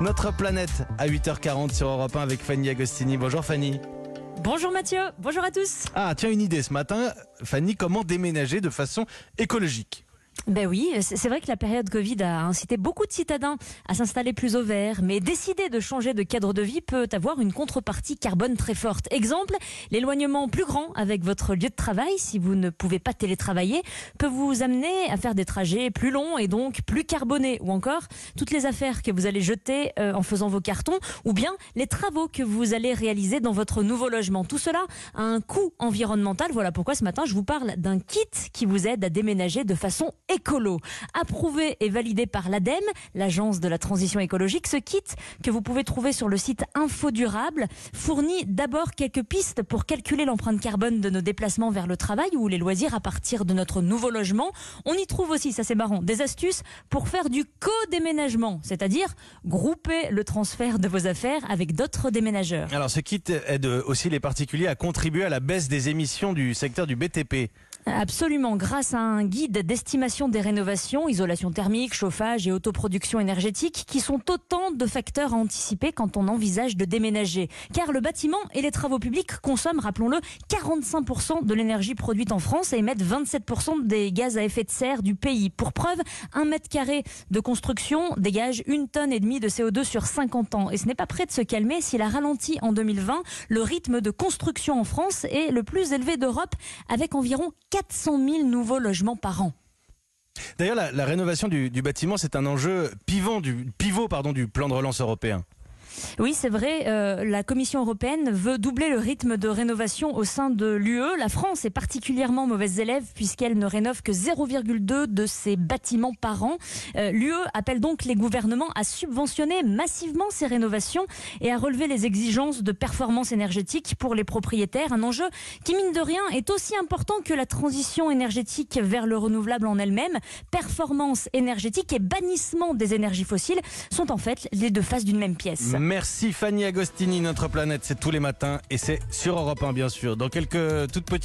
Notre planète à 8h40 sur Europe 1 avec Fanny Agostini. Bonjour Fanny. Bonjour Mathieu, bonjour à tous. Ah, tiens, une idée ce matin. Fanny, comment déménager de façon écologique? Ben oui, c'est vrai que la période Covid a incité beaucoup de citadins à s'installer plus au vert, mais décider de changer de cadre de vie peut avoir une contrepartie carbone très forte. Exemple, l'éloignement plus grand avec votre lieu de travail, si vous ne pouvez pas télétravailler, peut vous amener à faire des trajets plus longs et donc plus carbonés, ou encore toutes les affaires que vous allez jeter euh, en faisant vos cartons, ou bien les travaux que vous allez réaliser dans votre nouveau logement. Tout cela a un coût environnemental. Voilà pourquoi ce matin je vous parle d'un kit qui vous aide à déménager de façon écolo. Approuvé et validé par l'ADEME, l'agence de la transition écologique, ce kit que vous pouvez trouver sur le site Info Durable fournit d'abord quelques pistes pour calculer l'empreinte carbone de nos déplacements vers le travail ou les loisirs à partir de notre nouveau logement. On y trouve aussi, ça c'est marrant, des astuces pour faire du co-déménagement, c'est-à-dire grouper le transfert de vos affaires avec d'autres déménageurs. Alors ce kit aide aussi les particuliers à contribuer à la baisse des émissions du secteur du BTP. Absolument, grâce à un guide d'estimation des rénovations, isolation thermique, chauffage et autoproduction énergétique, qui sont autant de facteurs à anticiper quand on envisage de déménager. Car le bâtiment et les travaux publics consomment, rappelons-le, 45% de l'énergie produite en France et émettent 27% des gaz à effet de serre du pays. Pour preuve, un mètre carré de construction dégage une tonne et demie de CO2 sur 50 ans. Et ce n'est pas prêt de se calmer s'il a ralenti en 2020. Le rythme de construction en France est le plus élevé d'Europe, avec environ 400 000 nouveaux logements par an. D'ailleurs, la, rénovation du, bâtiment, c'est un enjeu pivot du plan de relance européen. Oui, c'est vrai. Euh, la Commission européenne veut doubler le rythme de rénovation au sein de l'UE. La France est particulièrement mauvaise élève puisqu'elle ne rénove que 0,2 de ses bâtiments par an. Euh, L'UE appelle donc les gouvernements à subventionner massivement ces rénovations et à relever les exigences de performance énergétique pour les propriétaires. Un enjeu qui, mine de rien, est aussi important que la transition énergétique vers le renouvelable en elle-même. Performance énergétique et bannissement des énergies fossiles sont en fait les deux faces d'une même pièce. Merci Fanny Agostini, notre planète, c'est tous les matins et c'est sur Europe 1 bien sûr. Dans quelques toutes petites